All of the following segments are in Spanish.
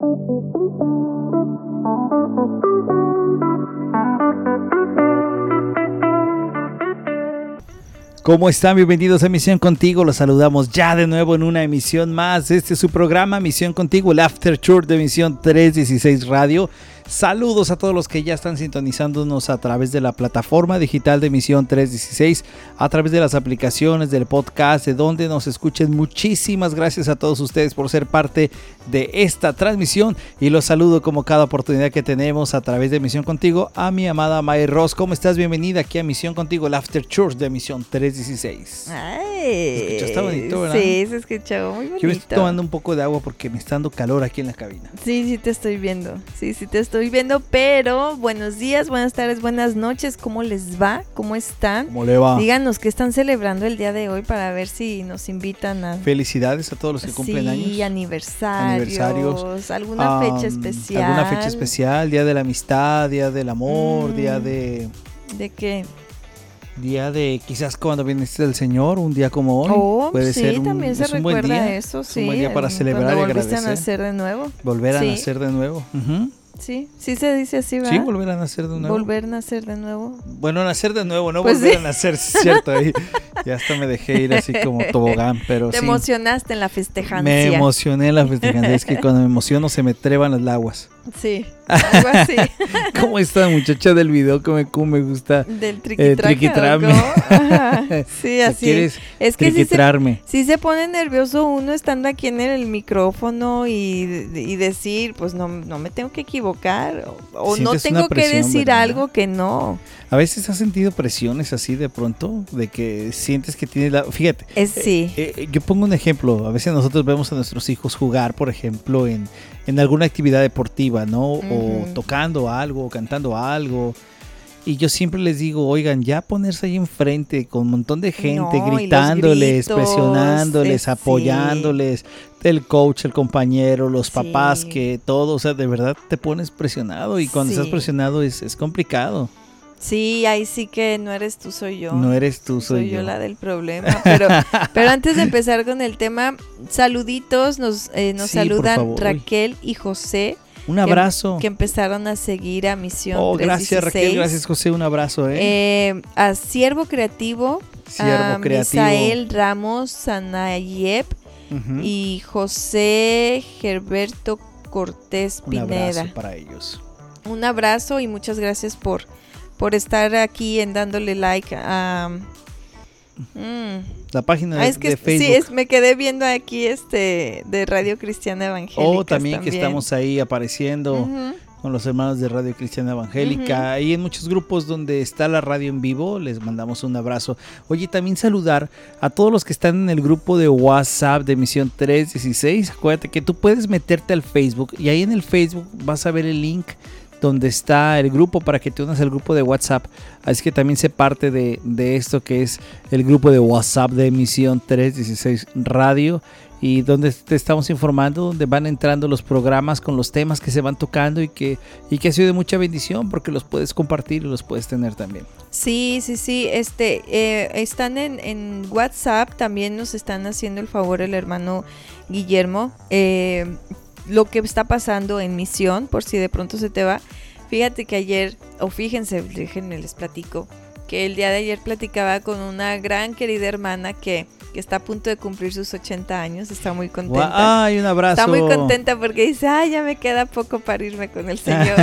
¿Cómo están? Bienvenidos a Misión Contigo. Los saludamos ya de nuevo en una emisión más. Este es su programa Misión Contigo, el After Tour de Misión 316 Radio. Saludos a todos los que ya están sintonizándonos a través de la plataforma digital de Misión 316, a través de las aplicaciones del podcast, de donde nos escuchen. Muchísimas gracias a todos ustedes por ser parte de esta transmisión y los saludo como cada oportunidad que tenemos a través de Misión Contigo a mi amada May Ross. ¿Cómo estás? Bienvenida aquí a Misión Contigo, el After Church de Misión 316. Ay, Está bonito, ¿verdad? Sí, se escuchó muy bonito. Yo me estoy tomando un poco de agua porque me está dando calor aquí en la cabina. Sí, sí te estoy viendo. Sí, sí te estoy viendo, pero buenos días, buenas tardes, buenas noches. ¿Cómo les va? ¿Cómo están? ¿Cómo le va? Díganos qué están celebrando el día de hoy para ver si nos invitan a Felicidades a todos los que cumplen sí, años. aniversarios, Aniversarios. alguna fecha Am, especial. Alguna fecha especial, día de la amistad, día del amor, Mm. día de ¿De qué? día de quizás cuando viniste del Señor, un día como hoy. Oh, Puede sí, ser un, también se es un buen recuerda día, eso, es sí. un buen día para el- celebrar y cuando volviste a agradecer. nacer de nuevo. Volver a Sí. nacer de nuevo. Ujú. Sí, sí se dice así, ¿verdad? Sí, volver a nacer de nuevo. Volver a nacer de nuevo. Bueno, nacer de nuevo, no Pues volver sí. a nacer, cierto. ahí ya hasta me dejé ir así como tobogán, pero Te sí. emocionaste en la festejancia. Me emocioné en la festejancia. Es que cuando me emociono se me treban las laguas. Sí, algo así. ¿Cómo esta muchacha del video que me, me gusta? Del Eh, triquitrame. triquitrame. Sí, así. ¿Quieres Es que sí se, triquitrarme? sí se pone nervioso uno estando aquí en el micrófono y, y decir, pues no, no me tengo que equivocar. O, o no tengo que decir ¿verdad? algo que no. A veces has sentido presiones así de pronto, de que sientes que tienes la... Fíjate, Es sí. eh, yo pongo un ejemplo. A veces nosotros vemos a nuestros hijos jugar, por ejemplo, en, en alguna actividad deportiva, ¿no? O Ujú. tocando algo, o cantando algo. Y yo siempre les digo, oigan, ya ponerse ahí enfrente con un montón de gente, No, gritándoles, gritos, presionándoles, eh, sí. apoyándoles, el coach, el compañero, los papás, Sí. que todo, o sea, de verdad te pones presionado y cuando estás presionado es, es complicado. Sí, ahí sí que no eres tú, soy yo. No eres tú, soy, yo. la del problema. Pero, pero antes de empezar con el tema, saluditos, nos, eh, nos Sí, saludan. Raquel y José, Un abrazo. que empezaron a seguir a Misión Oh, gracias 316. Raquel, gracias José, un abrazo, ¿eh? Eh, a Siervo Creativo, Siervo a creativo. Misael Ramos Sanayep Ujú. y José Gerberto Cortés un abrazo Pineda. para ellos. Un abrazo y muchas gracias por, por estar aquí en dándole like a... Mm. La página Ah, de, es que de es- Facebook. sí, es, me quedé viendo aquí este de Radio Cristiana Evangélica. o también, que estamos ahí apareciendo con los hermanos de Radio Cristiana Evangélica y en muchos grupos donde está la radio en vivo, les mandamos un abrazo. Oye, también saludar a todos los que están en el grupo de WhatsApp de Misión 316. Acuérdate que tú puedes meterte al Facebook y ahí en el Facebook vas a ver el link donde está el grupo para que te unas al grupo de WhatsApp. Así que también sé parte de, de esto que es el grupo de WhatsApp de Misión 316 Radio y donde te estamos informando, donde van entrando los programas con los temas que se van tocando y que, y que ha sido de mucha bendición porque los puedes compartir y los puedes tener también. Sí, sí, sí. Este, eh, están en, en WhatsApp, también nos están haciendo el favor el hermano Guillermo. eh, lo que está pasando en misión, por si de pronto se te va. Fíjate que ayer, o fíjense, déjenme les platico, que el día de ayer platicaba con una gran querida hermana que, que está a punto de cumplir sus 80 años, está muy contenta. ¡Ay, un abrazo! Está muy contenta porque dice, ay, ya me queda poco para irme con el Señor.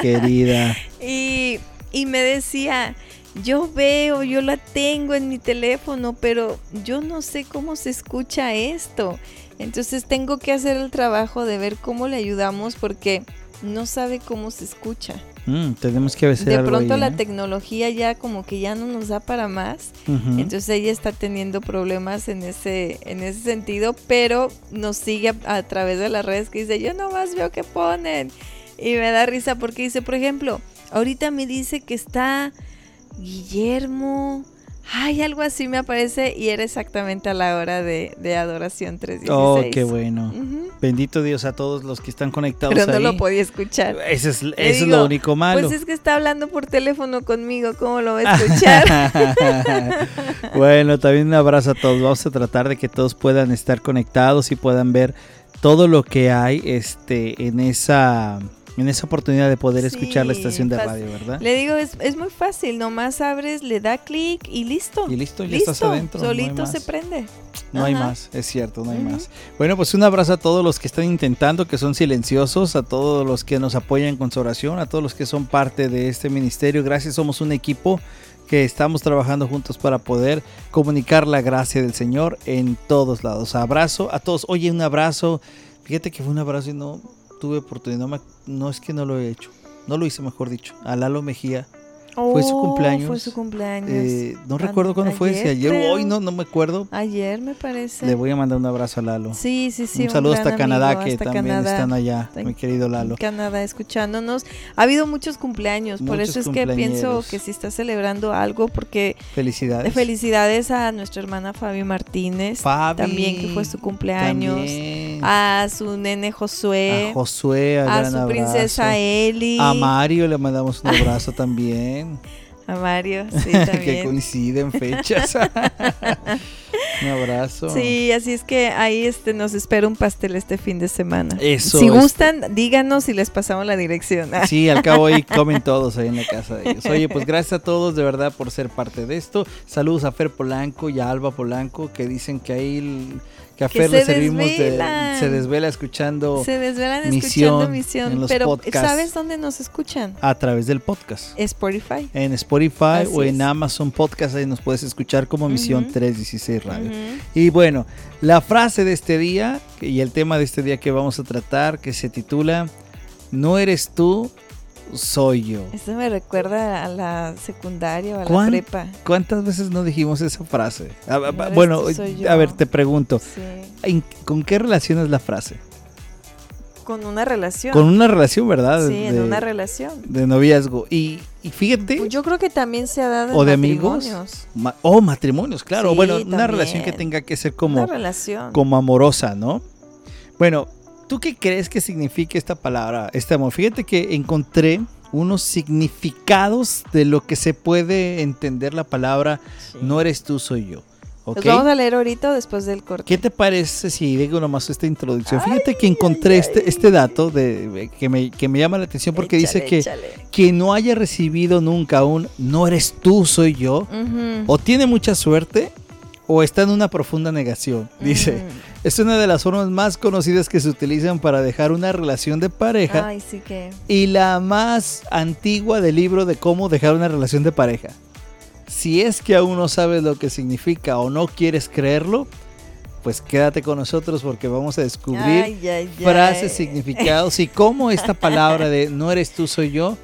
Querida. y, y me decía, yo veo, yo la tengo en mi teléfono, pero yo no sé cómo se escucha esto. Entonces tengo que hacer el trabajo de ver cómo le ayudamos porque no sabe cómo se escucha. Mm, tenemos que hacer De algo pronto ahí, la ¿eh? tecnología ya como que ya no nos da para más. Entonces ella está teniendo problemas en ese, en ese sentido, pero nos sigue a, a través de las redes que dice, yo nomás veo que ponen. Y me da risa porque dice, por ejemplo, ahorita me dice que está Guillermo. Ay, algo así me aparece y era exactamente a la hora de, de adoración 316. Oh, qué bueno. Bendito Dios a todos los que están conectados Pero no ahí. lo podía escuchar. Es, eso es digo, lo único malo. Pues es que está hablando por teléfono conmigo, ¿cómo lo va a escuchar? bueno, también un abrazo a todos. Vamos a tratar de que todos puedan estar conectados y puedan ver todo lo que hay este, en esa en esa oportunidad de poder escuchar la estación de fácil. radio, ¿verdad? Le digo, es, es muy fácil, nomás abres, le da clic y listo. Y listo, ya listo, estás adentro. no solito se prende. No hay más, es cierto, no hay más. Bueno, pues un abrazo a todos los que están intentando, que son silenciosos, a todos los que nos apoyan con su oración, a todos los que son parte de este ministerio. Gracias, somos un equipo que estamos trabajando juntos para poder comunicar la gracia del Señor en todos lados. Abrazo a todos. Oye, un abrazo. Fíjate que fue un abrazo y no tuve oportunidad. No, me- no es que no lo he hecho. No lo hice, mejor dicho. A Lalo Mejía. Fue su Oh, cumpleaños. Fue su cumpleaños. Eh, no recuerdo cuándo fue, si ayer, o hoy, no, no me acuerdo. Ayer me parece. Le voy a mandar un abrazo a Lalo. Sí, sí, sí. un saludo hasta Canadá, que hasta también Canadá. están allá, mi querido Lalo. Canadá escuchándonos. Ha habido muchos cumpleaños, por eso es que pienso que si está celebrando algo, porque Felicidades. felicidades a nuestra hermana Fabi Martínez, Fabi, también que fue su cumpleaños, también. A su nene Josué, A Josué, a, su princesa. Eli, A Mario le mandamos un abrazo también. a Mario, sí, que también. coinciden fechas. un abrazo. Sí, así es que ahí este nos espera un pastel este fin de semana. Eso Si es- gustan, díganos y les pasamos la dirección. Sí, al cabo ahí comen todos ahí en la casa de ellos. Oye, pues gracias a todos de verdad por ser parte de esto. Saludos a Fer Polanco y a Alba Polanco que dicen que ahí que a Que Fer se le servimos de se desvela escuchando Se desvelan Misión, escuchando misión, en los pero podcasts. ¿sabes dónde nos escuchan? a través del podcast. Spotify. En Spotify Así o en es. Amazon Podcast, ahí nos puedes escuchar como Misión Ujú. 316 Radio. Y bueno, la frase de este día y el tema de este día que vamos a tratar, que se titula No eres tú, soy yo. Eso me recuerda a la secundaria o a la ¿Cuán- prepa. ¿Cuántas veces no dijimos esa frase? A- a- bueno, a ver, te pregunto, Sí. ¿en- ¿con qué relacionas la frase? Con una relación. Con una relación, ¿verdad? sí, de, en una relación. de noviazgo. Y, y fíjate, Pues yo creo que también se ha dado en o de amigos. matrimonios. ma- oh, matrimonios, claro. Sí, bueno, una relación que tenga que ser como, una relación. como amorosa, ¿no? Bueno, ¿tú qué crees que significa esta palabra, este amor? Fíjate que encontré unos significados de lo que se puede entender la palabra Sí. no eres tú, soy yo. ¿Ok? Los vamos a leer ahorita después del corte. ¿Qué te parece si digo nomás esta introducción? Fíjate que encontré este, este dato de, que, me, que me llama la atención porque dice que échale. quien no haya recibido nunca un no eres tú, soy yo, o tiene mucha suerte o está en una profunda negación. Dice. Es una de las formas más conocidas que se utilizan para dejar una relación de pareja Ay, sí que. y la más antigua del libro de cómo dejar una relación de pareja. Si es que aún no sabes lo que significa o no quieres creerlo, pues quédate con nosotros porque vamos a descubrir Ay, ay, ay. frases, significados y cómo esta palabra de no eres tú, soy yo,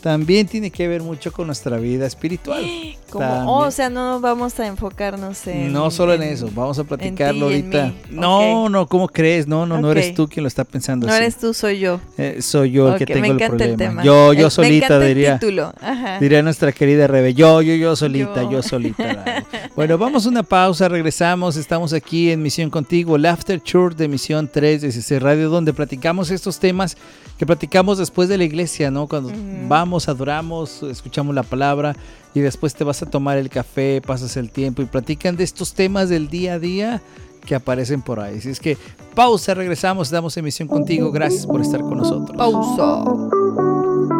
también tiene que ver mucho con nuestra vida espiritual. Como, oh, o sea, no vamos a enfocarnos en. No solo en eso, vamos a platicarlo ahorita. No, no, ¿cómo crees? No, no, no eres tú quien lo está pensando No así. eres tú, soy yo. Eh, soy yo el que tengo me el problema. tema. Yo, yo solita diría. El título. Ajá. Diría nuestra querida Rebe, yo, yo, yo solita, yo, Yo. solita. bueno, vamos a una pausa, regresamos, estamos aquí en Misión Contigo, el After Church de Misión 316 Radio, donde platicamos estos temas que platicamos después de la iglesia, ¿no? Cuando vamos, adoramos, escuchamos la palabra y después te vas a tomar el café, pasas el tiempo y platican de estos temas del día a día que aparecen por ahí. Así es que pausa, regresamos, damos en Misión Contigo, gracias por estar con nosotros. Pausa.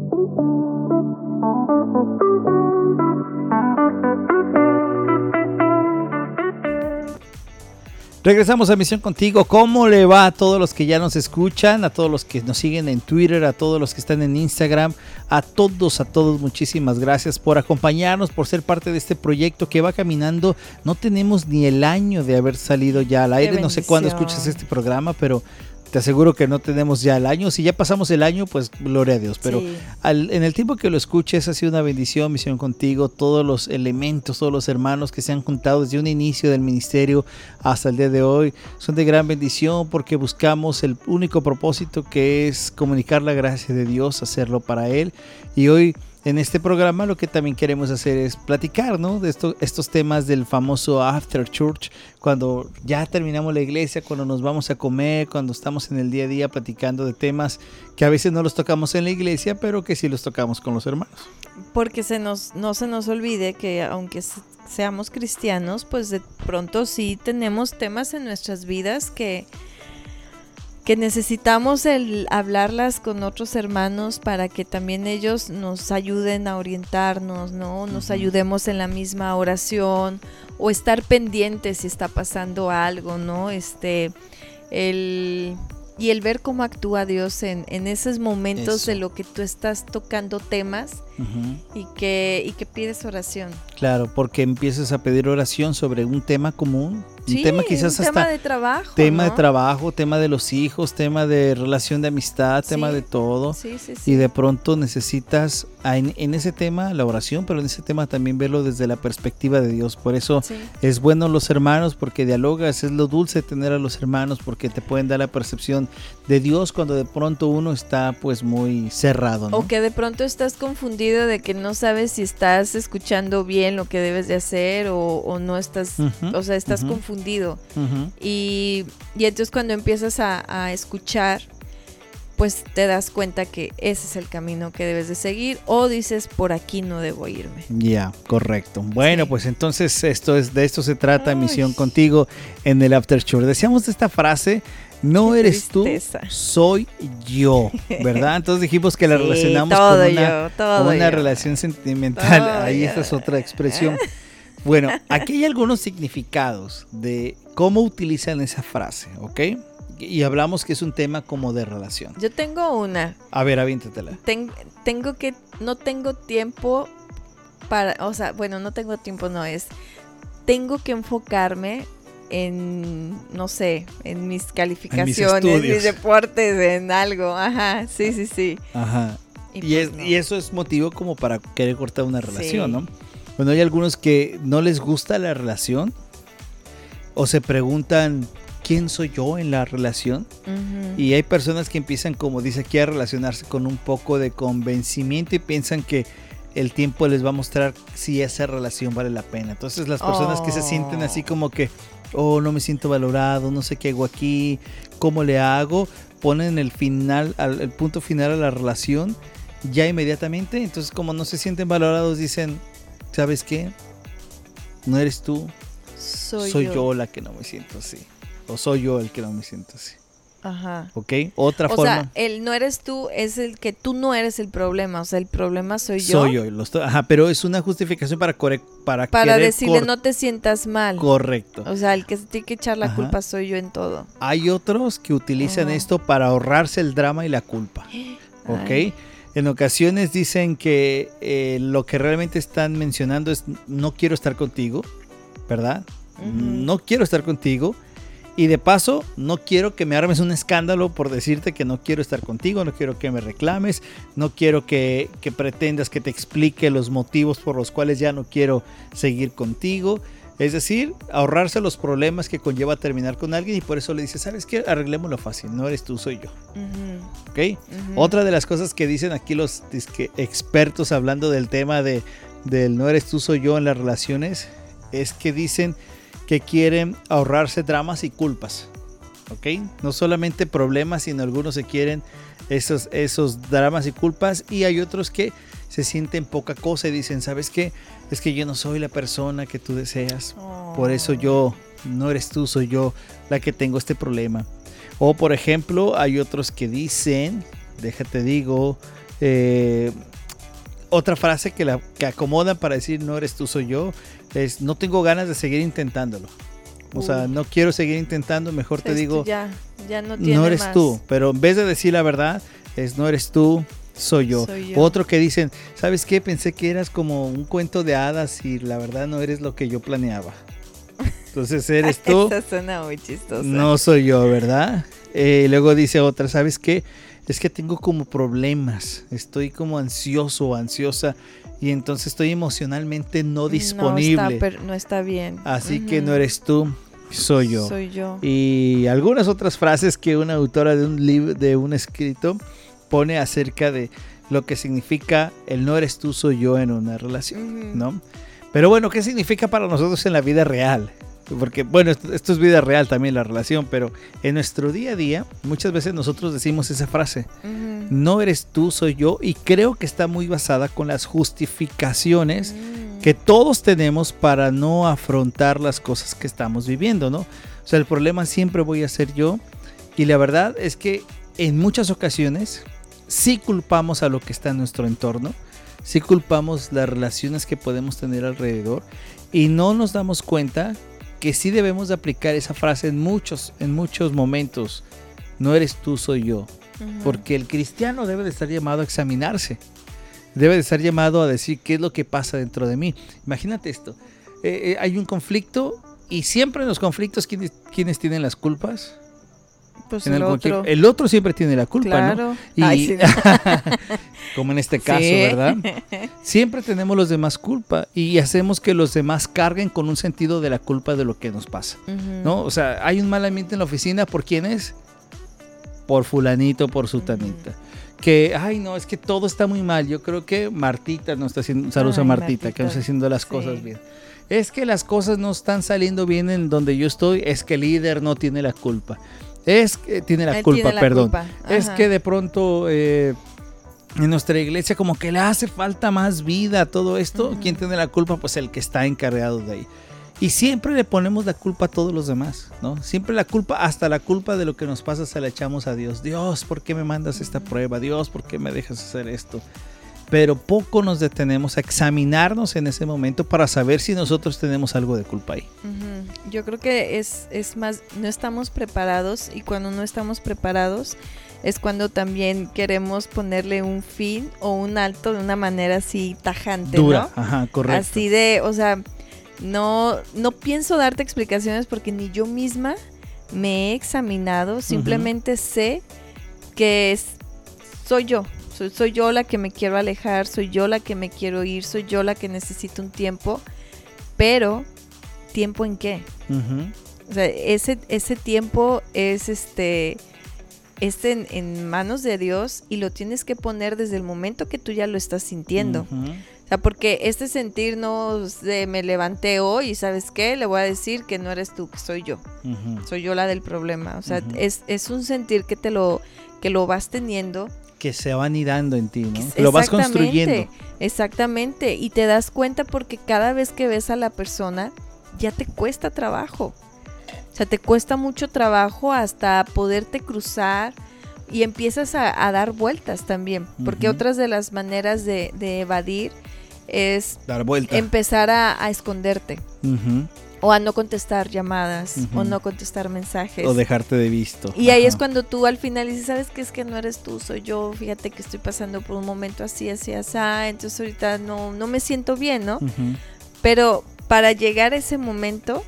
Regresamos a Misión Contigo. ¿Cómo le va a todos los que ya nos escuchan? A todos los que nos siguen en Twitter, a todos los que están en Instagram, a todos, a todos, muchísimas gracias por acompañarnos, por ser parte de este proyecto que va caminando. No tenemos ni el año de haber salido ya al aire. No sé cuándo escuchas este programa, pero te aseguro que no tenemos ya el año. Si ya pasamos el año, pues gloria a Dios. Pero Sí. al- en el tiempo que lo escuches, ha sido una bendición, misión contigo. Todos los elementos, todos los hermanos que se han juntado desde un inicio del ministerio hasta el día de hoy son de gran bendición porque buscamos el único propósito que es comunicar la gracia de Dios, hacerlo para Él. Y hoy en este programa lo que también queremos hacer es platicar, ¿no? De esto- estos temas del famoso after church, cuando ya terminamos la iglesia, cuando nos vamos a comer, cuando estamos en el día a día platicando de temas que a veces no los tocamos en la iglesia, pero que sí los tocamos con los hermanos. Porque se nos, no se nos olvide que aunque seamos cristianos, pues de pronto sí tenemos temas en nuestras vidas que, que necesitamos el hablarlas con otros hermanos para que también ellos nos ayuden a orientarnos, ¿no? Nos ayudemos en la misma oración o estar pendientes si está pasando algo, ¿no? Este, el y el ver cómo actúa Dios en, en esos momentos de lo que tú estás tocando temas y que, y que pides oración. Claro, porque empiezas a pedir oración sobre un tema común, un tema quizás un hasta tema de trabajo. tema de trabajo, tema de los hijos, tema de relación de amistad, tema de todo. Sí, sí, sí. Y de pronto necesitas en, en ese tema la oración, pero en ese tema también verlo desde la perspectiva de Dios. Por eso es bueno los hermanos porque dialogas, es lo dulce tener a los hermanos porque te pueden dar la percepción de Dios cuando de pronto uno está pues muy cerrado. ¿no? O que de pronto estás confundido de que no sabes si estás escuchando bien lo que debes de hacer o, o no estás, o sea, estás confundido. Y, y entonces cuando empiezas a, a escuchar, pues te das cuenta que ese es el camino que debes de seguir o dices, por aquí no debo irme. Ya, correcto. Bueno, Sí. pues entonces esto es de esto se trata Ay. Misión contigo en el After Church. Decíamos de esta frase, no Qué eres tristeza. tú, soy yo, ¿verdad? Entonces dijimos que la Sí, relacionamos con una, yo, todo con una yo. relación sentimental. Todo Ahí esta es otra expresión. Bueno, aquí hay algunos significados de cómo utilizan esa frase, ¿ok? Y hablamos que es un tema como de relación. Yo tengo una. A ver, aviéntatela. Ten- tengo que, no tengo tiempo para, o sea, bueno, no tengo tiempo, no es, tengo que enfocarme en, no sé, en mis calificaciones, estudios. mis deportes, en algo, ajá, sí, sí, sí. Ajá. Y, pues es- no. y eso es motivo como para querer cortar una relación, Sí. ¿no? Bueno, hay algunos que no les gusta la relación o se preguntan quién soy yo en la relación Ujú. y hay personas que empiezan, como dice aquí, a relacionarse con un poco de convencimiento y piensan que el tiempo les va a mostrar si esa relación vale la pena. Entonces las personas que se sienten así Oh. como que, oh, no me siento valorado, no sé qué hago aquí, cómo le hago, ponen el final, al, el punto final a la relación ya inmediatamente. Entonces como no se sienten valorados, dicen, ¿sabes qué? No eres tú, soy, soy yo. la que no me siento así. O soy yo el que no me siento así. Ajá. ¿Ok? Otra O forma. sea, el no eres tú es el que tú no eres el problema, o sea, el problema soy yo. Soy yo. lo estoy- ajá, pero es una justificación para corre- para, Para decirle no te sientas mal. Correcto. O sea, el que se tiene que echar la Ajá. culpa soy yo en todo. Hay otros que utilizan Ajá. esto para ahorrarse el drama y la culpa. ¿Ok? Ay. En ocasiones dicen que eh, lo que realmente están mencionando es no quiero estar contigo, ¿verdad? No quiero estar contigo. Y de paso, no quiero que me armes un escándalo por decirte que no quiero estar contigo, no quiero que me reclames, no quiero que, que pretendas que te explique los motivos por los cuales ya no quiero seguir contigo. Es decir, ahorrarse los problemas que conlleva terminar con alguien y por eso le dices, ¿sabes qué? Arreglémoslo fácil, no eres tú, soy yo. ¿Ok? Otra de las cosas que dicen aquí los disque expertos hablando del tema de del no eres tú soy yo en las relaciones es que dicen que quieren ahorrarse dramas y culpas. ¿Ok? No solamente problemas, sino algunos se quieren esos, esos dramas y culpas y hay otros que se sienten poca cosa y dicen, ¿sabes qué? Es que yo no soy la persona que tú deseas. Por eso Oh. yo, no eres tú, soy yo la que tengo este problema. O por ejemplo, hay otros que dicen, déjate digo, eh, otra frase que, la, que acomodan para decir no eres tú, soy yo, es no tengo ganas de seguir intentándolo. O sea, no quiero seguir intentando, mejor te Esto digo, Ya, ya no eres más. tú. Pero en vez de decir la verdad, es no eres tú, soy yo. Soy yo. Otro que dicen, ¿sabes qué? Pensé que eras como un cuento de hadas y la verdad no eres lo que yo planeaba. Entonces eres tú, Esa suena muy chistosa. no soy yo, ¿verdad? Eh, luego dice otra, ¿sabes qué? Es que tengo como problemas, estoy como ansioso o ansiosa y entonces estoy emocionalmente no disponible. No está, no está bien. Así que no eres tú, soy yo. Soy yo. Y algunas otras frases que una autora de un libro, de un escrito, pone acerca de lo que significa el no eres tú, soy yo en una relación, ¿no? Pero bueno, ¿qué significa para nosotros en la vida real? Porque, bueno, esto, es vida real también, la relación, pero en nuestro día a día, muchas veces nosotros decimos esa frase, no eres tú, soy yo, y creo que está muy basada con las justificaciones mm. que todos tenemos para no afrontar las cosas que estamos viviendo, ¿no? O sea, el problema siempre voy a ser yo, y la verdad es que en muchas ocasiones sí culpamos a lo que está en nuestro entorno, sí culpamos las relaciones que podemos tener alrededor, y no nos damos cuenta que sí debemos de aplicar esa frase en muchos, en muchos momentos. No eres tú, soy yo. Porque el cristiano debe de estar llamado a examinarse. Debe de estar llamado a decir qué es lo que pasa dentro de mí. Imagínate esto. Eh, eh, hay un conflicto y siempre en los conflictos, ¿quiénes, ¿quiénes tienen las culpas? Pues el, otro. el otro siempre tiene la culpa, ¿no? Y, como en este caso, ¿verdad? Siempre tenemos los demás culpa y hacemos que los demás carguen con un sentido de la culpa de lo que nos pasa, ¿no? O sea, hay un mal ambiente en la oficina, ¿por quién es? Por fulanito, por sutanita. Que, ay, no, es que todo está muy mal. Yo creo que Martita no está haciendo, saludos a Martita, que no está haciendo las cosas bien. Es que las cosas no están saliendo bien en donde yo estoy, es que el líder no tiene la culpa. Es que tiene la culpa, perdón. Es que de pronto eh, en nuestra iglesia como que le hace falta más vida a todo esto. ¿Quién tiene la culpa? Pues el que está encargado de ahí. Y siempre le ponemos la culpa a todos los demás, ¿no? Siempre la culpa, hasta la culpa de lo que nos pasa se la echamos a Dios. Dios, ¿por qué me mandas esta prueba? Dios, ¿por qué me dejas hacer esto? Pero poco nos detenemos a examinarnos en ese momento para saber si nosotros tenemos algo de culpa ahí. Yo creo que es, es más, no estamos preparados y cuando no estamos preparados es cuando también queremos ponerle un fin o un alto de una manera así tajante, Dura, ajá, correcto. Así de, o sea, no, no pienso darte explicaciones porque ni yo misma me he examinado, simplemente sé que es, soy yo, soy, yo la que me quiero alejar, soy yo la que me quiero ir, soy yo la que necesito un tiempo, pero ¿tiempo en qué? O sea, ese, ese tiempo es este es en, manos de Dios y lo tienes que poner desde el momento que tú ya lo estás sintiendo. O sea, porque este sentir no de me levanté hoy y sabes qué, le voy a decir que no eres tú, que soy yo. Soy yo la del problema. O sea, es, es, un sentir que te lo, que lo vas teniendo que se van dando en ti, ¿no? lo vas construyendo. Exactamente, y te das cuenta porque cada vez que ves a la persona ya te cuesta trabajo. O sea, te cuesta mucho trabajo hasta poderte cruzar y empiezas a, dar vueltas también, porque otras de las maneras de, evadir es dar vuelta. empezar a, esconderte o a no contestar llamadas, o no contestar mensajes. O dejarte de visto. Y ahí es cuando tú al final dices, ¿sabes qué? Es que no eres tú, soy yo, fíjate que estoy pasando por un momento así, así, así, entonces ahorita no, no me siento bien, ¿no? Pero para llegar a ese momento,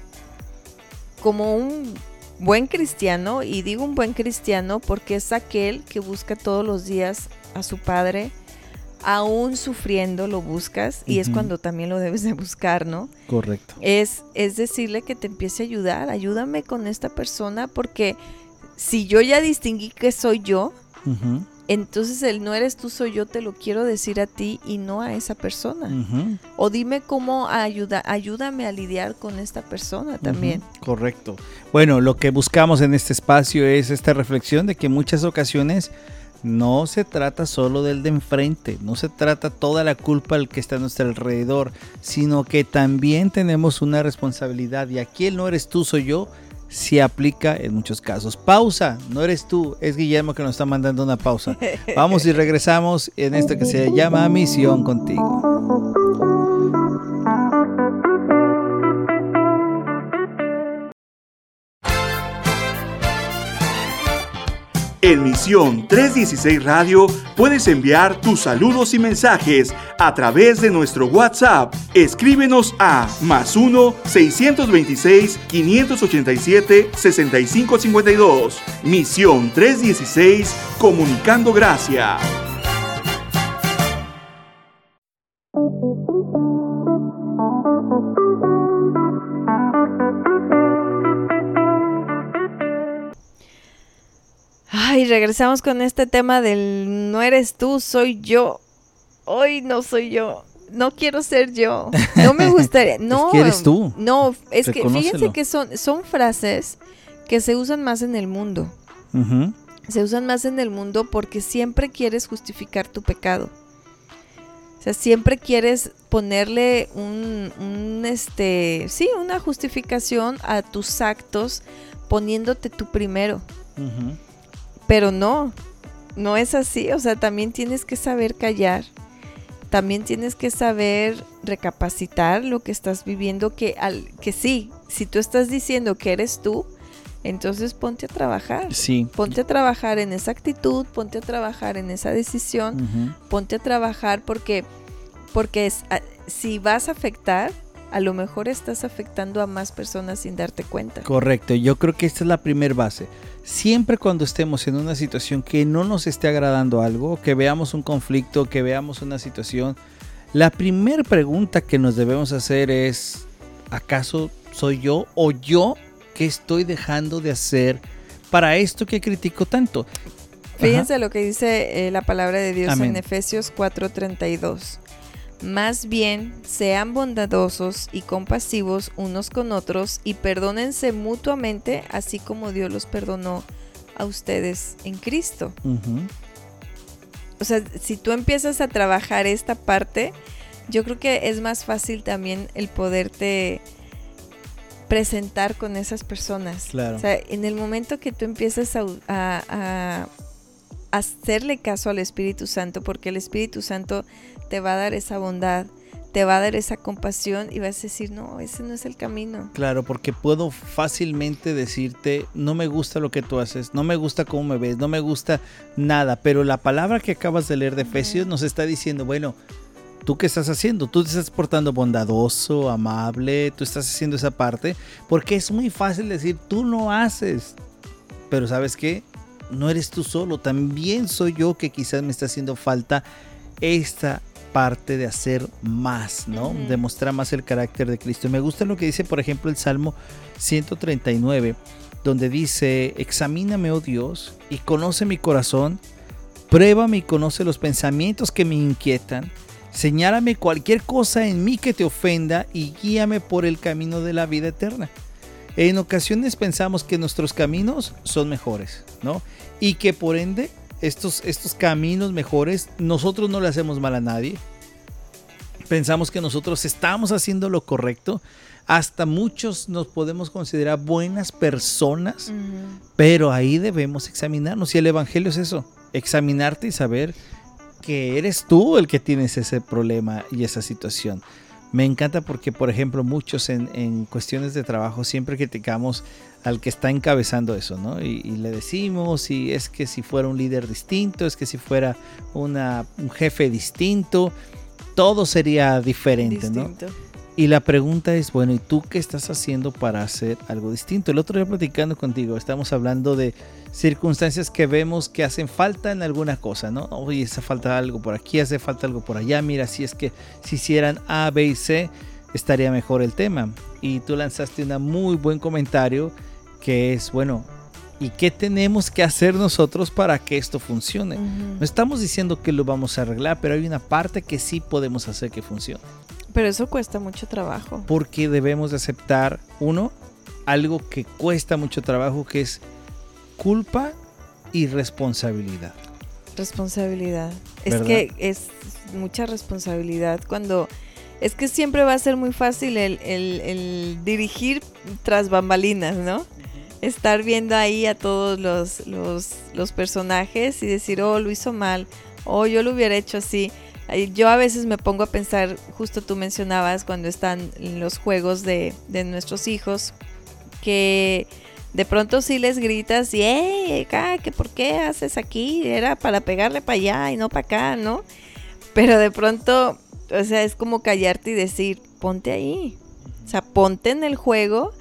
como un buen cristiano, y digo un buen cristiano porque es aquel que busca todos los días a su Padre, aún sufriendo lo buscas y es cuando también lo debes de buscar, ¿no? Correcto. Es, es decirle que te empiece a ayudar, ayúdame con esta persona porque si yo ya distinguí que soy yo, entonces el no eres tú, soy yo, te lo quiero decir a ti y no a esa persona. O dime cómo ayuda, ayúdame a lidiar con esta persona también. Correcto. Bueno, lo que buscamos en este espacio es esta reflexión de que en muchas ocasiones no se trata solo del de enfrente, no se trata toda la culpa al que está a nuestro alrededor, sino que también tenemos una responsabilidad y aquí el no eres tú, soy yo, se aplica en muchos casos. Pausa, no eres tú, es Guillermo que nos está mandando una pausa. Vamos y regresamos en esto que se llama Misión contigo. En Misión 316 Radio puedes enviar tus saludos y mensajes a través de nuestro WhatsApp. Escríbenos a más 1-626-587-6552. Misión 316 Comunicando Gracia. Ay, regresamos con este tema del no eres tú, soy yo. Hoy no soy yo. No quiero ser yo. No me gustaría. No, es que eres tú. No, es que fíjense que son, son frases que se usan más en el mundo. Se usan más en el mundo porque siempre quieres justificar tu pecado. O sea, siempre quieres ponerle un, un, este, sí, una justificación a tus actos poniéndote tú primero. Ujú. Pero no, no es así. O sea, también tienes que saber callar. También tienes que saber recapacitar lo que estás viviendo. Que, al, que sí, si tú estás diciendo que eres tú, entonces ponte a trabajar. Sí. Ponte a trabajar en esa actitud, ponte a trabajar en esa decisión, ponte a trabajar porque, porque es- a- si vas a afectar, a lo mejor estás afectando a más personas sin darte cuenta. Correcto, yo creo que esta es la primer base. Siempre cuando estemos en una situación que no nos esté agradando algo, que veamos un conflicto, que veamos una situación, la primera pregunta que nos debemos hacer es, ¿acaso soy yo o yo que estoy dejando de hacer para esto que critico tanto? Fíjense lo que dice eh, la palabra de Dios Amén. en Efesios 4:32. Más bien, sean bondadosos y compasivos unos con otros y perdónense mutuamente, así como Dios los perdonó a ustedes en Cristo. O sea, si tú empiezas a trabajar esta parte, yo creo que es más fácil también el poderte presentar con esas personas. Claro. O sea, en el momento que tú empiezas a, a- a hacerle caso al Espíritu Santo, porque el Espíritu Santo te va a dar esa bondad, te va a dar esa compasión y vas a decir, no, ese no es el camino. Claro, porque puedo fácilmente decirte, no me gusta lo que tú haces, no me gusta cómo me ves, no me gusta nada, pero la palabra que acabas de leer de Efesios nos está diciendo, bueno, ¿tú qué estás haciendo? Tú te estás portando bondadoso, amable, tú estás haciendo esa parte, porque es muy fácil decir, tú no haces, pero ¿sabes qué? No eres tú solo, también soy yo que quizás me está haciendo falta esta parte de hacer más, ¿no? Ujú. Demostrar más el carácter de Cristo. Me gusta lo que dice, por ejemplo, el Salmo 139, donde dice, examíname, oh Dios, y conoce mi corazón, pruébame y conoce los pensamientos que me inquietan, señálame cualquier cosa en mí que te ofenda y guíame por el camino de la vida eterna. En ocasiones pensamos que nuestros caminos son mejores, ¿no? Y que por ende estos, estos caminos mejores nosotros no le hacemos mal a nadie. Pensamos que nosotros estamos haciendo lo correcto. Hasta muchos nos podemos considerar buenas personas, pero ahí debemos examinarnos. Y el Evangelio es eso, examinarte y saber que eres tú el que tienes ese problema y esa situación. Me encanta porque, por ejemplo, muchos en, en cuestiones de trabajo siempre criticamos al que está encabezando eso, ¿no? Y, y le decimos, y es que si fuera un líder distinto, es que si fuera una, un jefe distinto, todo sería diferente, ¿no? Y la pregunta es, bueno, ¿y tú qué estás haciendo para hacer algo distinto? El otro día platicando contigo, estamos hablando de circunstancias que vemos que hacen falta en alguna cosa, ¿no? Oye, hace falta algo por aquí, hace falta algo por allá. Mira, si es que si hicieran A, B y C, estaría mejor el tema. Y tú lanzaste un muy buen comentario que es, bueno, ¿y qué tenemos que hacer nosotros para que esto funcione? No estamos diciendo que lo vamos a arreglar, pero hay una parte que sí podemos hacer que funcione Pero eso cuesta mucho trabajo. porque debemos de aceptar, uno, algo que cuesta mucho trabajo, que es culpa y responsabilidad. Responsabilidad. ¿Verdad? Es que es mucha responsabilidad cuando... Es que siempre va a ser muy fácil el, el- el dirigir tras bambalinas, ¿no? Estar viendo ahí a todos los, los, los personajes y decir, oh, lo hizo mal, oh, yo lo hubiera hecho así. Yo a veces me pongo a pensar, justo tú mencionabas cuando están los juegos de, de nuestros hijos, que De pronto sí les gritas y, hey, ¿qué por qué haces aquí? Era para pegarle para allá y no para acá, ¿no? Pero de pronto, o sea, es como callarte y decir, ponte ahí. O sea, ponte en el juego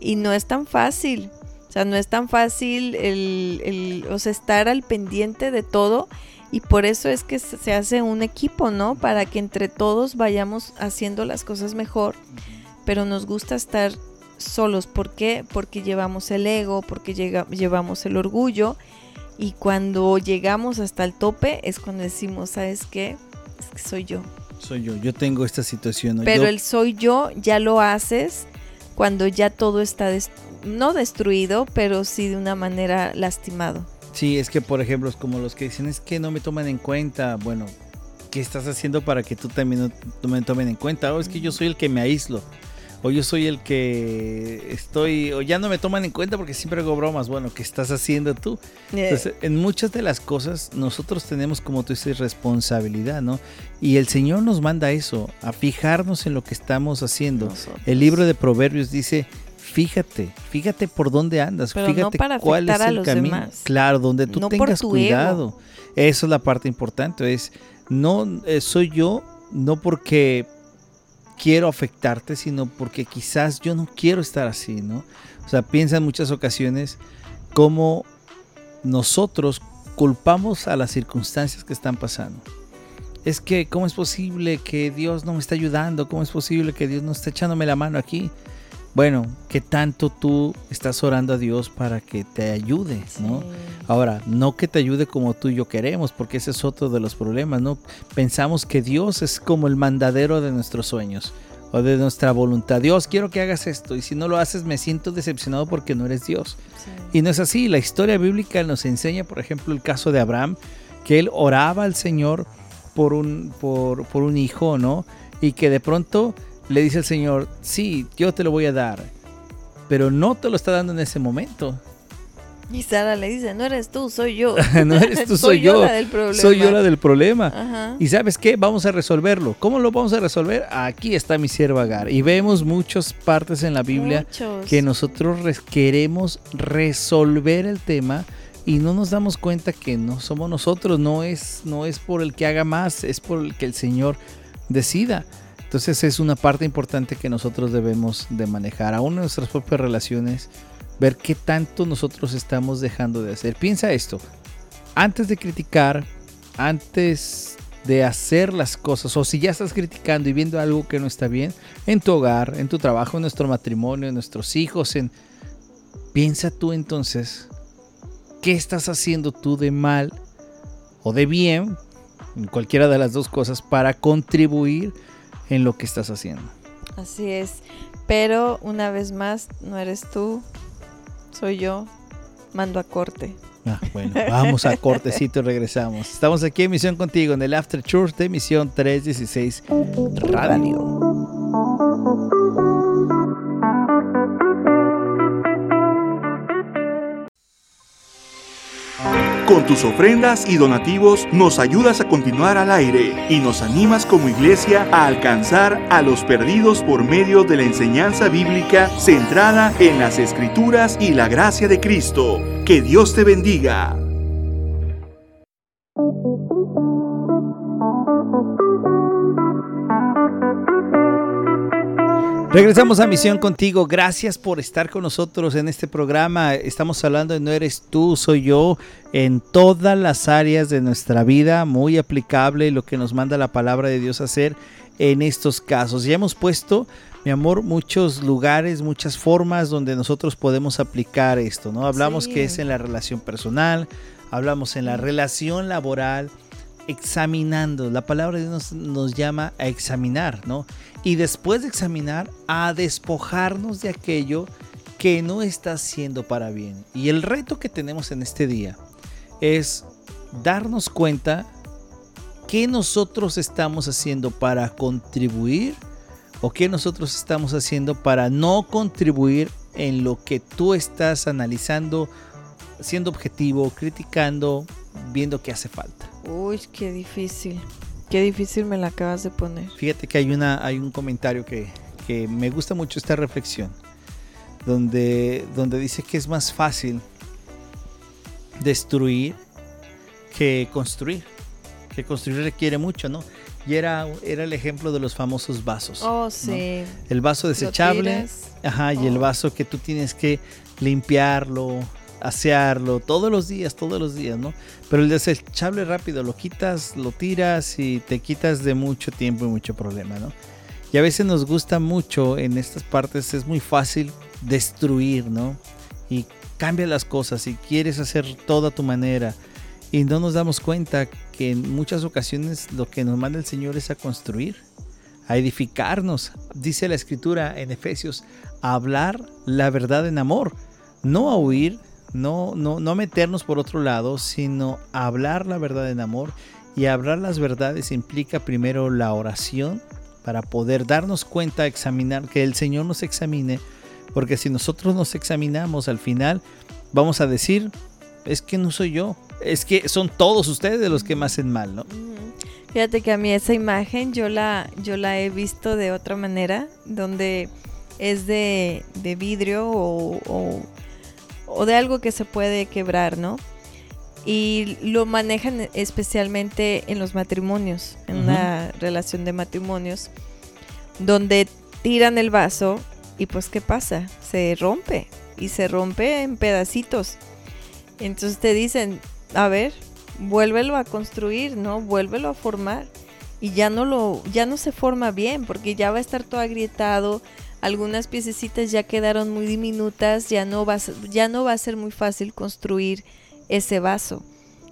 y no es tan fácil. O sea, no es tan fácil el, el o sea, estar al pendiente de todo y por eso es que se hace un equipo, ¿no? Para que entre todos vayamos haciendo las cosas mejor, pero nos gusta estar solos. ¿Por qué? Porque llevamos el ego, porque llevamos el orgullo y cuando llegamos hasta el tope es cuando decimos, ¿sabes qué? Es que soy yo. Soy yo, yo tengo esta situación. Pero el soy yo ya lo haces cuando ya todo está, no destruido, pero sí de una manera lastimado. Sí, es que por ejemplo, es como los que dicen, es que no me toman en cuenta. Bueno, ¿qué estás haciendo para que tú también no, me tomen en cuenta? O oh, es que yo soy el que me aíslo. O yo soy el que estoy, o ya no me toman en cuenta porque siempre hago bromas. Bueno, ¿qué estás haciendo tú? Entonces, en muchas de las cosas nosotros tenemos, como tú dices, responsabilidad, ¿no? Y el Señor nos manda eso, a fijarnos en lo que estamos haciendo. El libro de Proverbios dice, fíjate, fíjate por dónde andas, fíjate cuál es el camino. Claro, donde tú tengas cuidado. Eso es la parte importante, es no eh, soy yo no porque quiero afectarte, sino porque quizás yo no quiero estar así, ¿no? O sea, piensa en muchas ocasiones cómo nosotros culpamos a las circunstancias que están pasando. Es que, ¿cómo es posible que Dios no me está ayudando? ¿Cómo es posible que Dios no está echándome la mano aquí? Bueno, ¿qué tanto tú estás orando a Dios para que te ayude? ¿no? Ahora, no que te ayude como tú y yo queremos, porque ese es otro de los problemas, ¿no? Pensamos que Dios es como el mandadero de nuestros sueños o de nuestra voluntad. Dios, quiero que hagas esto y si no lo haces me siento decepcionado porque no eres Dios. Y no es así, la historia bíblica nos enseña, por ejemplo, el caso de Abraham, que él oraba al Señor por un, por, por un hijo, ¿no? Y que de pronto le dice el Señor, sí, yo te lo voy a dar, pero no te lo está dando en ese momento. Y Sara le dice, no eres tú, soy yo. no eres tú, soy, yo. Soy yo la del problema. Y sabes qué, vamos a resolverlo. ¿Cómo lo vamos a resolver? Aquí está mi sierva Agar. Y vemos muchas partes en la Biblia que nosotros queremos resolver el tema y no nos damos cuenta que no somos nosotros, no es, no es por el que haga más, es por el que el Señor decida. Entonces es una parte importante que nosotros debemos de manejar, aún en nuestras propias relaciones, ver qué tanto nosotros estamos dejando de hacer. Piensa esto, antes de criticar, antes de hacer las cosas, o si ya estás criticando y viendo algo que no está bien, en tu hogar, en tu trabajo, en nuestro matrimonio, en nuestros hijos, en... Piensa tú entonces, ¿qué estás haciendo tú de mal o de bien, en cualquiera de las dos cosas, para contribuir en lo que estás haciendo. Así es. Pero una vez más, no eres tú, soy yo. Mando a corte. Ah, bueno, vamos a cortecito y regresamos. Estamos aquí en Misión Contigo en el After Church de Misión 316 Radio. Con tus ofrendas y donativos nos ayudas a continuar al aire y nos animas como iglesia a alcanzar a los perdidos por medio de la enseñanza bíblica centrada en las escrituras y la gracia de Cristo. Que Dios te bendiga. Regresamos a Misión contigo. Gracias por estar con nosotros en este programa. Estamos hablando de No eres tú, soy yo, en todas las áreas de nuestra vida, muy aplicable lo que nos manda la palabra de Dios a hacer en estos casos. Ya hemos puesto, mi amor, muchos lugares, muchas formas donde nosotros podemos aplicar esto, ¿no? Hablamos que es en la relación personal, hablamos en la relación laboral, examinando. La palabra de Dios nos, llama a examinar, ¿no? Y después de examinar, a despojarnos de aquello que no está siendo para bien. Y el reto que tenemos en este día es darnos cuenta qué nosotros estamos haciendo para contribuir o qué nosotros estamos haciendo para no contribuir en lo que tú estás analizando, siendo objetivo, criticando, viendo qué hace falta. Uy, qué difícil. Qué difícil me la acabas de poner. Fíjate que hay, una, hay un comentario que, que me gusta mucho esta reflexión. donde, donde dice que es más fácil destruir que construir. Que construir requiere mucho, ¿no? Y era, era el ejemplo de los famosos vasos. Oh, sí. El vaso desechable. Ajá, y el oh. vaso que tú tienes que limpiarlo, asearlo todos los días, todos los días, ¿no? Pero el desechable rápido lo quitas, lo tiras y te quitas de mucho tiempo y mucho problema, ¿no? Y a veces nos gusta mucho en estas partes, es muy fácil destruir, ¿no? Y cambia las cosas y quieres hacer todo a tu manera y no nos damos cuenta que en muchas ocasiones lo que nos manda el Señor es a construir, a edificarnos. Dice la escritura en Efesios, a hablar la verdad en amor, no a huir, no, no, no meternos por otro lado, sino hablar la verdad en amor. Y hablar las verdades implica primero la oración para poder darnos cuenta, examinar, que el Señor nos examine, porque si nosotros nos examinamos al final, vamos a decir, es que no soy yo, es que son todos ustedes los que me hacen mal, ¿no? Fíjate que a mí esa imagen yo la, yo la he visto de otra manera, donde es de, vidrio o, o, de algo que se puede quebrar, ¿no? Y lo manejan especialmente en los matrimonios, en una relación de matrimonios, donde tiran el vaso y pues ¿qué pasa? Se rompe y se rompe en pedacitos. Entonces te dicen, a ver, vuélvelo a construir, ¿no? Vuélvelo a formar. Y ya no lo, ya no se forma bien, porque ya va a estar todo agrietado, algunas piececitas ya quedaron muy diminutas, ya no va, ya no va a ser muy fácil construir ese vaso.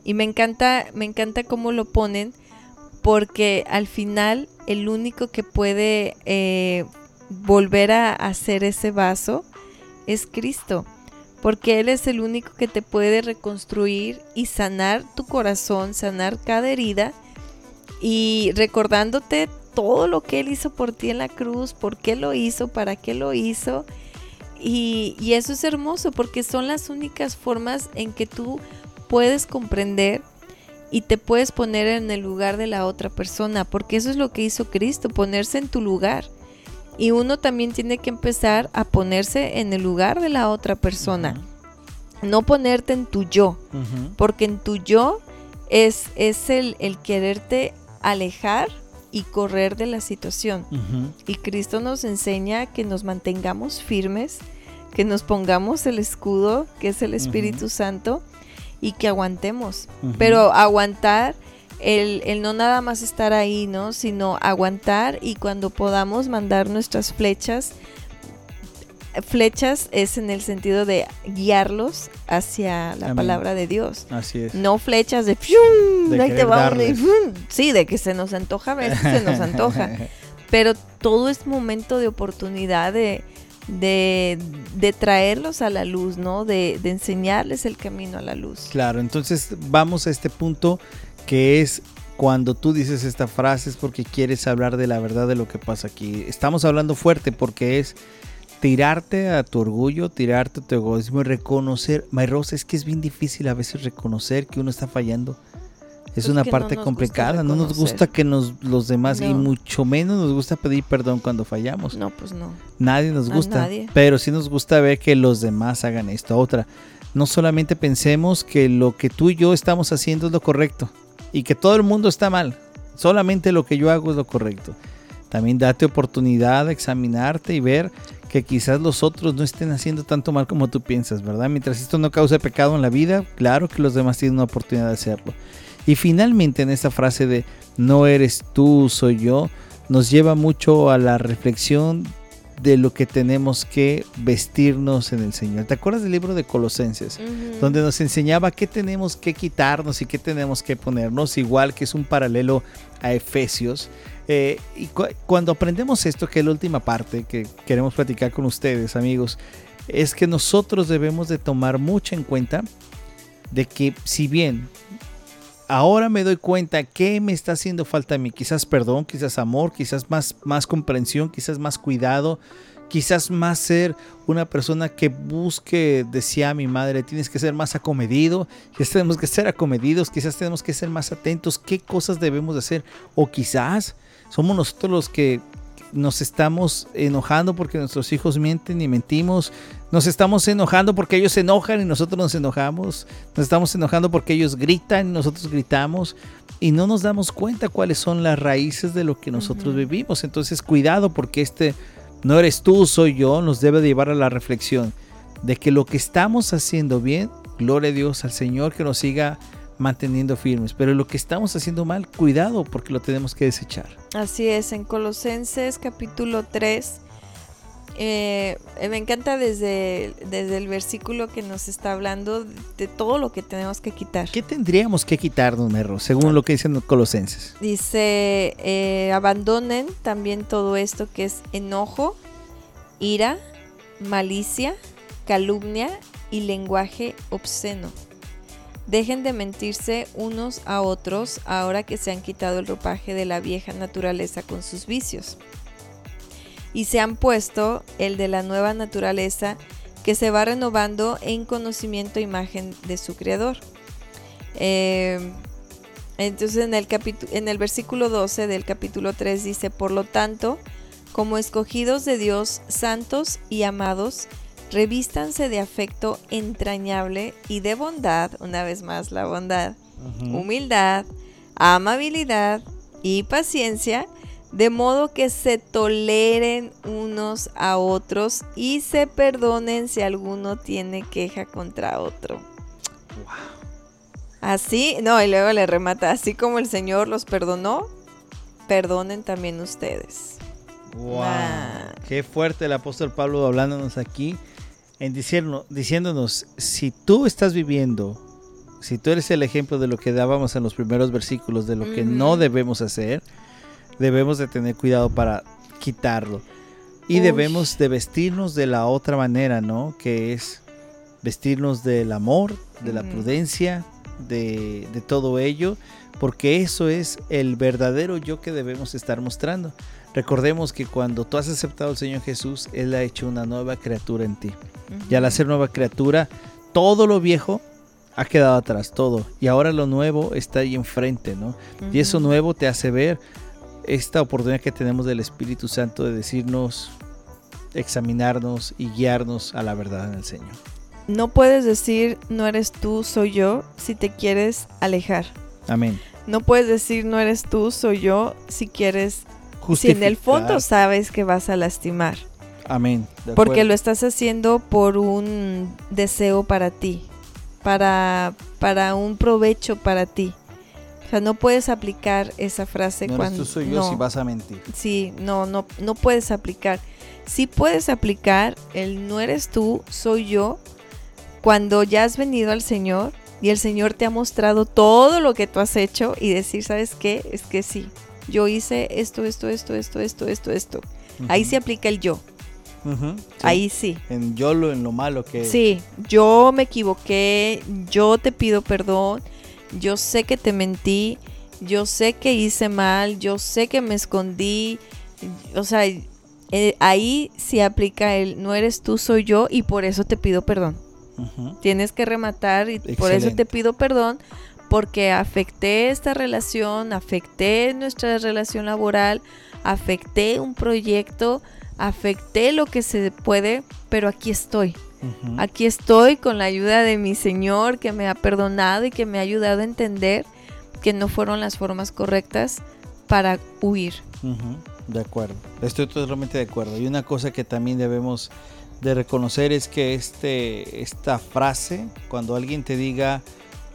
Y me encanta, me encanta cómo lo ponen, porque al final el único que puede eh, volver a hacer ese vaso es Cristo porque Él es el único que te puede reconstruir y sanar tu corazón, sanar cada herida y recordándote todo lo que Él hizo por ti en la cruz, por qué lo hizo, para qué lo hizo. Y, y eso es hermoso porque son las únicas formas en que tú puedes comprender y te puedes poner en el lugar de la otra persona, porque eso es lo que hizo Cristo, ponerse en tu lugar. Y uno también tiene que empezar a ponerse en el lugar de la otra persona. No ponerte en tu yo, porque en tu yo es, es el, el, quererte alejar y correr de la situación. Y Cristo nos enseña que nos mantengamos firmes, que nos pongamos el escudo, que es el Espíritu Santo, y que aguantemos. Pero aguantar el, no nada más estar ahí, ¿no? Sino aguantar y cuando podamos mandar nuestras flechas, flechas es en el sentido de guiarlos hacia la palabra de Dios. Así es. No flechas de, de ahí te va Sí, de que se nos antoja, a veces se nos antoja. Pero todo es momento de oportunidad de, de, de, traerlos a la luz, ¿no? De, de enseñarles el camino a la luz. Claro, entonces vamos a este punto que es cuando tú dices esta frase es porque quieres hablar de la verdad de lo que pasa aquí. Estamos hablando fuerte porque es tirarte a tu orgullo, tirarte a tu egoísmo y reconocer, Mayros, es que es bien difícil a veces reconocer que uno está fallando. Es una parte complicada, no nos gusta que nos los demás y mucho menos nos gusta pedir perdón cuando fallamos. No, pues no. Nadie nos gusta, pero sí nos gusta ver que los demás hagan esto. Otra, no solamente pensemos que lo que tú y yo estamos haciendo es lo correcto y que todo el mundo está mal. Solamente lo que yo hago es lo correcto. También date oportunidad de examinarte y ver que quizás los otros no estén haciendo tanto mal como tú piensas, ¿verdad? Mientras esto no cause pecado en la vida, claro que los demás tienen una oportunidad de hacerlo. Y finalmente en esta frase de no eres tú, soy yo, nos lleva mucho a la reflexión de lo que tenemos que vestirnos en el Señor. ¿Te acuerdas del libro de Colosenses? Donde nos enseñaba qué tenemos que quitarnos y qué tenemos que ponernos, igual que es un paralelo a Efesios. Eh, y cuando aprendemos esto, que es la última parte que queremos platicar con ustedes, amigos, es que nosotros debemos de tomar mucho en cuenta de que si bien ahora me doy cuenta que me está haciendo falta a mí. Quizás perdón, quizás amor, quizás más, más comprensión, quizás más cuidado, quizás más ser una persona que busque, decía mi madre, tienes que ser más acomedido, quizás tenemos que ser acomedidos, quizás tenemos que ser más atentos, qué cosas debemos de hacer, o quizás somos nosotros los que nos estamos enojando porque nuestros hijos mienten y mentimos, Nos estamos enojando porque ellos se enojan y nosotros nos enojamos. Nos estamos enojando porque ellos gritan y nosotros gritamos. Y no nos damos cuenta cuáles son las raíces de lo que nosotros vivimos. Entonces cuidado porque este no eres tú, soy yo, nos debe llevar a la reflexión de que lo que estamos haciendo bien, gloria a Dios, al Señor que nos siga manteniendo firmes. Pero lo que estamos haciendo mal, cuidado porque lo tenemos que desechar. Así es, en Colosenses capítulo 3, eh, me encanta desde, desde el versículo que nos está hablando de todo lo que tenemos que quitar. ¿Qué tendríamos que quitar, don Merro, según lo que dicen los Colosenses? Dice, eh, abandonen también todo esto que es enojo, ira, malicia, calumnia y lenguaje obsceno Dejen de mentirse unos a otros ahora que se han quitado el ropaje de la vieja naturaleza con sus vicios. Y se han puesto el de la nueva naturaleza que se va renovando en conocimiento e imagen de su creador. Eh, entonces en el, en el versículo 12 del capítulo 3 dice, por lo tanto, como escogidos de Dios, santos y amados, revístanse de afecto entrañable y de bondad, una vez más la bondad, humildad, amabilidad y paciencia, de modo que se toleren unos a otros y se perdonen si alguno tiene queja contra otro. Así, no, y luego le remata, así como el Señor los perdonó, perdonen también ustedes. Wow. Qué fuerte el apóstol Pablo hablándonos aquí en diciéndonos, si tú estás viviendo, si tú eres el ejemplo de lo que dábamos en los primeros versículos, de lo que no debemos hacer, debemos de tener cuidado para quitarlo. Y debemos de vestirnos de la otra manera, ¿no? Que es vestirnos del amor, de la prudencia, de, de todo ello, porque eso es el verdadero yo que debemos estar mostrando. Recordemos que cuando tú has aceptado al Señor Jesús, Él ha hecho una nueva criatura en ti. Y al hacer nueva criatura, todo lo viejo ha quedado atrás, todo. Y ahora lo nuevo está ahí enfrente, ¿no? Y eso nuevo te hace ver esta oportunidad que tenemos del Espíritu Santo de decirnos, examinarnos y guiarnos a la verdad en el Señor. No puedes decir, no eres tú, soy yo, si te quieres alejar. Amén. No puedes decir, no eres tú, soy yo, si quieres si en el fondo sabes que vas a lastimar. Amén. Porque lo estás haciendo por un deseo para ti, para, para un provecho para ti. O sea, no puedes aplicar esa frase no cuando... Tú soy yo si vas a mentir. Sí, no, no, no puedes aplicar. Sí puedes aplicar el no eres tú, soy yo, cuando ya has venido al Señor y el Señor te ha mostrado todo lo que tú has hecho y decir, ¿sabes qué? Es que sí, yo hice esto, esto, esto, esto, esto, esto, esto. Ahí se aplica el yo. Ahí sí. En yo lo, en lo malo que... Sí, yo me equivoqué, yo te pido perdón, yo sé que te mentí, yo sé que hice mal, yo sé que me escondí. O sea, eh, ahí sí aplica el no eres tú, soy yo y por eso te pido perdón. Tienes que rematar y por eso te pido perdón porque afecté esta relación, afecté nuestra relación laboral, afecté un proyecto, afecté lo que se puede, pero aquí estoy. Aquí estoy con la ayuda de mi Señor que me ha perdonado y que me ha ayudado a entender que no fueron las formas correctas para huir. De acuerdo, estoy totalmente de acuerdo. Y una cosa que también debemos de reconocer es que este, esta frase, cuando alguien te diga,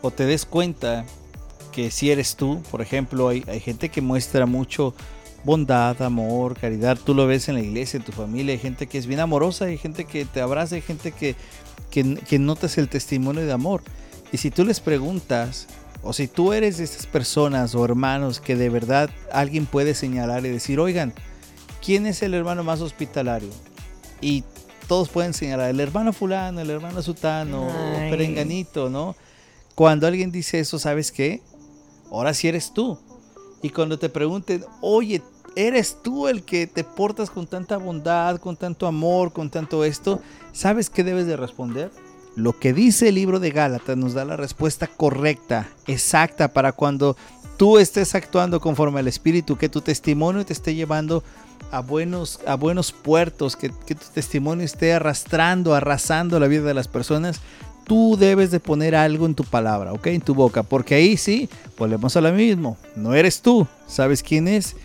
o te des cuenta que si eres tú, por ejemplo, hay, gente que muestra mucho bondad, amor, caridad, tú lo ves en la iglesia, en tu familia, hay gente que es bien amorosa, hay gente que te abraza, hay gente que, que, notas el testimonio de amor. Y si tú les preguntas, o si tú eres de estas personas o hermanos que de verdad alguien puede señalar y decir, oigan, ¿quién es el hermano más hospitalario? Y todos pueden señalar, el hermano fulano, el hermano sutano, o perenganito, ¿no? Cuando alguien dice eso, ¿sabes qué? Ahora sí eres tú. Y cuando te pregunten, oye, ¿eres tú el que te portas con tanta bondad, con tanto amor, con tanto esto? ¿Sabes qué debes de responder? Lo que dice el libro de Gálatas nos da la respuesta correcta, exacta, para cuando tú estés actuando conforme al Espíritu, que tu testimonio te esté llevando a buenos, a buenos puertos, que, que tu testimonio esté arrastrando, arrasando la vida de las personas, tú debes de poner algo en tu palabra, ¿ok? En tu boca, porque ahí sí, volvemos a lo mismo, no eres tú, ¿sabes quién es?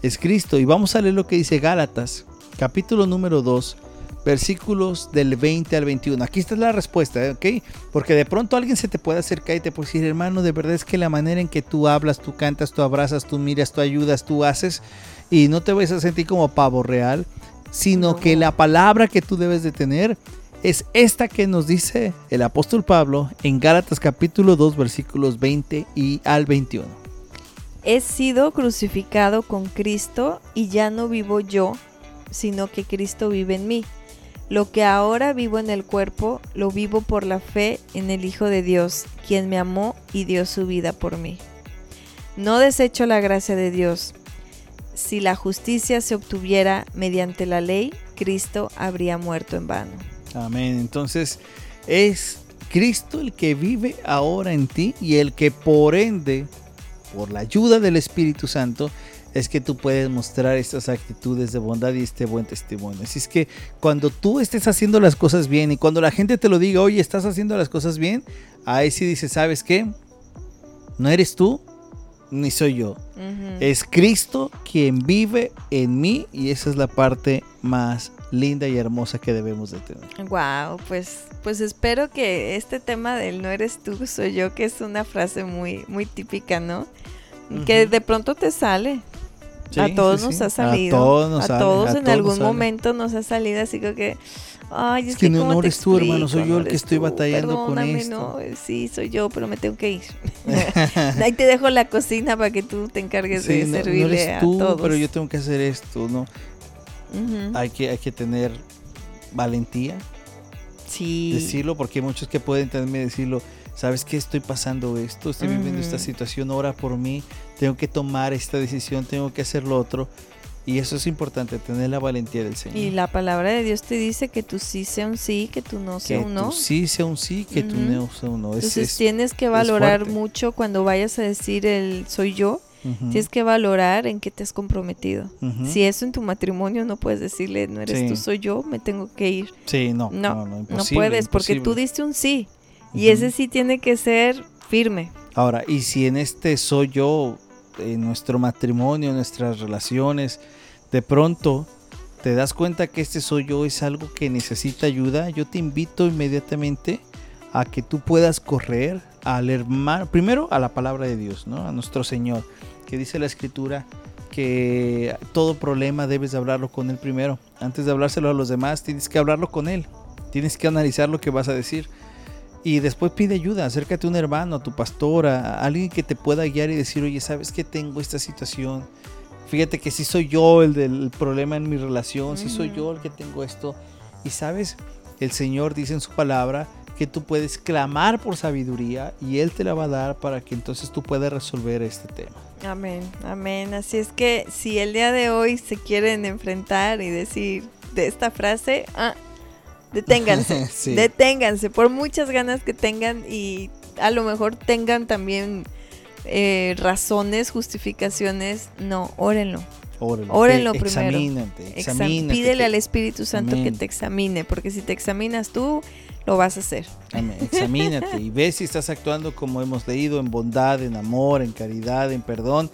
Es Cristo. Y vamos a leer lo que dice Gálatas, capítulo número 2, versículos del 20 al 21. Aquí está la respuesta, ¿ok? Porque de pronto alguien se te puede acercar y te puede decir, hermano, de verdad es que la manera en que tú hablas, tú cantas, tú abrazas, tú miras, tú ayudas, tú haces, y no te vas a sentir como pavo real, sino que la palabra que tú debes de tener es esta que nos dice el apóstol Pablo en Gálatas capítulo 2 versículos 20 y al 21. He sido crucificado con Cristo y ya no vivo yo, sino que Cristo vive en mí. Lo que ahora vivo en el cuerpo, lo vivo por la fe en el Hijo de Dios, quien me amó y dio su vida por mí. No desecho la gracia de Dios. Si la justicia se obtuviera mediante la ley, Cristo habría muerto en vano. Amén. Entonces es Cristo el que vive ahora en ti y el que por ende, por la ayuda del Espíritu Santo, es que tú puedes mostrar estas actitudes de bondad y este buen testimonio. Así es que cuando tú estés haciendo las cosas bien y cuando la gente te lo diga, oye, estás haciendo las cosas bien, ahí sí dices, ¿sabes qué? No eres tú, ni soy yo. Es Cristo quien vive en mí y esa es la parte más linda y hermosa que debemos de tener. Wow, pues, pues espero que este tema del no eres tú, soy yo, que es una frase muy, muy típica, ¿no? Que de pronto te sale a todos nos ha salido. A todos, en algún momento nos ha salido así que... Ay, es, que, no, eres tú, hermano, soy yo el que estoy batallando con esto. No, sí, soy yo, pero me tengo que ir. Ahí te dejo la cocina para que tú te encargues de servirle tú, a todos. pero yo tengo que hacer esto, ¿no? Hay, que, hay que tener valentía. Sí. Decirlo, porque hay muchos que pueden también decirlo ¿sabes qué? Estoy pasando esto, estoy viviendo esta situación, ora por mí, tengo que tomar esta decisión, tengo que hacer lo otro. Y eso es importante, tener la valentía del Señor. Y la palabra de Dios te dice que tú sí sea un sí, que tú no sea un no. Que sí sea un sí, que tú no sea un no. Entonces tienes que valorar mucho cuando vayas a decir el soy yo. Tienes que valorar en qué te has comprometido. Si eso en tu matrimonio no puedes decirle, no eres tú, soy yo, me tengo que ir. Sí, no. No, no, no puedes, porque tú diste un sí. Y ese sí tiene que ser firme. Ahora, y si en este soy yo, en nuestro matrimonio, en nuestras relaciones, de pronto te das cuenta que este soy yo es algo que necesita ayuda, yo te invito inmediatamente a que tú puedas correr al hermano, primero a la palabra de Dios, ¿no? A nuestro Señor, que dice la escritura que todo problema debes de hablarlo con Él primero. Antes de hablárselo a los demás, tienes que hablarlo con Él. Tienes que analizar lo que vas a decir. Y después pide ayuda, acércate a un hermano, a tu pastora, a alguien que te pueda guiar y decir, oye, ¿sabes que tengo esta situación? Fíjate que si soy yo el del problema en mi relación, si soy yo el que tengo esto. Y sabes, el Señor dice en su palabra que tú puedes clamar por sabiduría y Él te la va a dar para que entonces tú puedas resolver este tema. Amén, amén. Así es que si el día de hoy se quieren enfrentar y decir de esta frase, ah, Deténganse, deténganse, por muchas ganas que tengan y a lo mejor tengan también eh, razones, justificaciones, no, órenlo. Órenlo, primero. Examínate, Pídele al Espíritu Santo que te examine, porque si te examinas tú, lo vas a hacer. Examínate y ve si estás actuando como hemos leído, en bondad, en amor, en caridad, en perdón.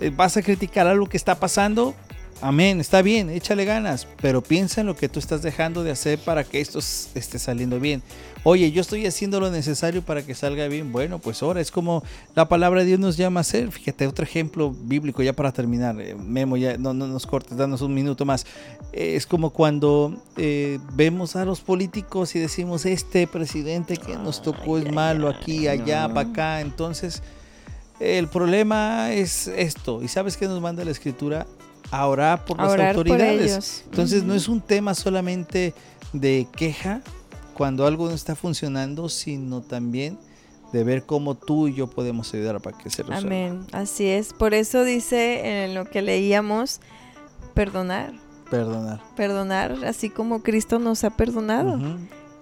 Eh, ¿Vas a criticar algo que está pasando? Amén, está bien, échale ganas, pero piensa en lo que tú estás dejando de hacer para que esto esté saliendo bien. Oye, yo estoy haciendo lo necesario para que salga bien. Bueno, pues ahora es como la palabra de Dios nos llama a hacer. Fíjate, otro ejemplo bíblico ya para terminar. Eh, Memo, ya no, no nos cortes, danos un minuto más. Eh, es como cuando eh, vemos a los políticos y decimos, este presidente que nos tocó es malo aquí, allá, para acá. Entonces, el problema es esto. ¿Y sabes qué nos manda la escritura? A orar por las autoridades. Entonces no es un tema solamente de queja cuando algo no está funcionando, sino también de ver cómo tú y yo podemos ayudar para que se resuelva. Amén, así es. Por eso dice en lo que leíamos, perdonar. Perdonar. Perdonar, así como Cristo nos ha perdonado.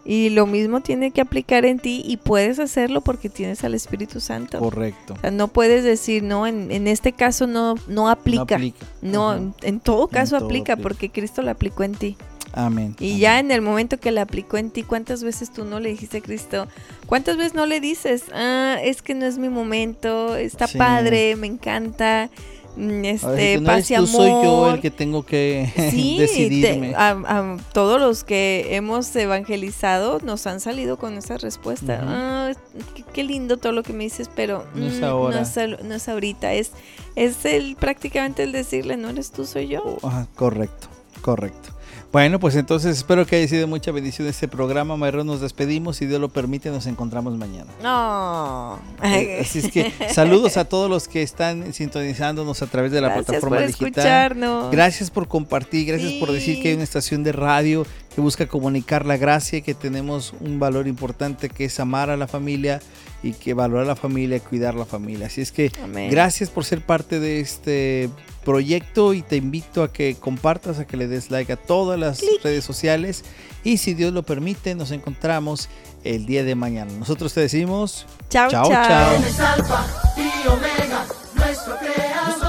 Y lo mismo tiene que aplicar en ti y puedes hacerlo porque tienes al Espíritu Santo. Correcto. O sea, no puedes decir, no, en, en este caso no, no aplica. No, en todo caso todo aplica aplica. porque Cristo lo aplicó en ti. Amén. Y amén. ya en el momento que la aplicó en ti, ¿cuántas veces tú no le dijiste a Cristo? ¿Cuántas veces no le dices, ah, es que no es mi momento, está Sí. padre, me encanta, este, que no paz y tú, amor? soy yo el que tengo que Sí, decidirme. te- a, a todos los que hemos evangelizado nos han salido con esa respuesta. Ah, qué, qué lindo todo lo que me dices, pero No es mm, ahora. No es, no es ahorita, es, es el prácticamente el decirle, no eres tú, soy yo. Ajá, correcto, correcto. Bueno, pues entonces espero que haya sido mucha bendición este programa. Mayro, nos despedimos. Si Dios lo permite, nos encontramos mañana. No. Eh, Así es que saludos a todos los que están sintonizándonos a través de la Gracias plataforma por digital. escucharnos. Gracias por compartir, gracias por decir que hay una estación de radio que busca comunicar la gracia, y que tenemos un valor importante que es amar a la familia y que valorar la familia, cuidar la familia. Así es que Amén. gracias por ser parte de este proyecto y te invito a que compartas, a que le des like a todas las Clic. redes sociales y si Dios lo permite nos encontramos el día de mañana. Nosotros te decimos Chao, chao, chao. chao.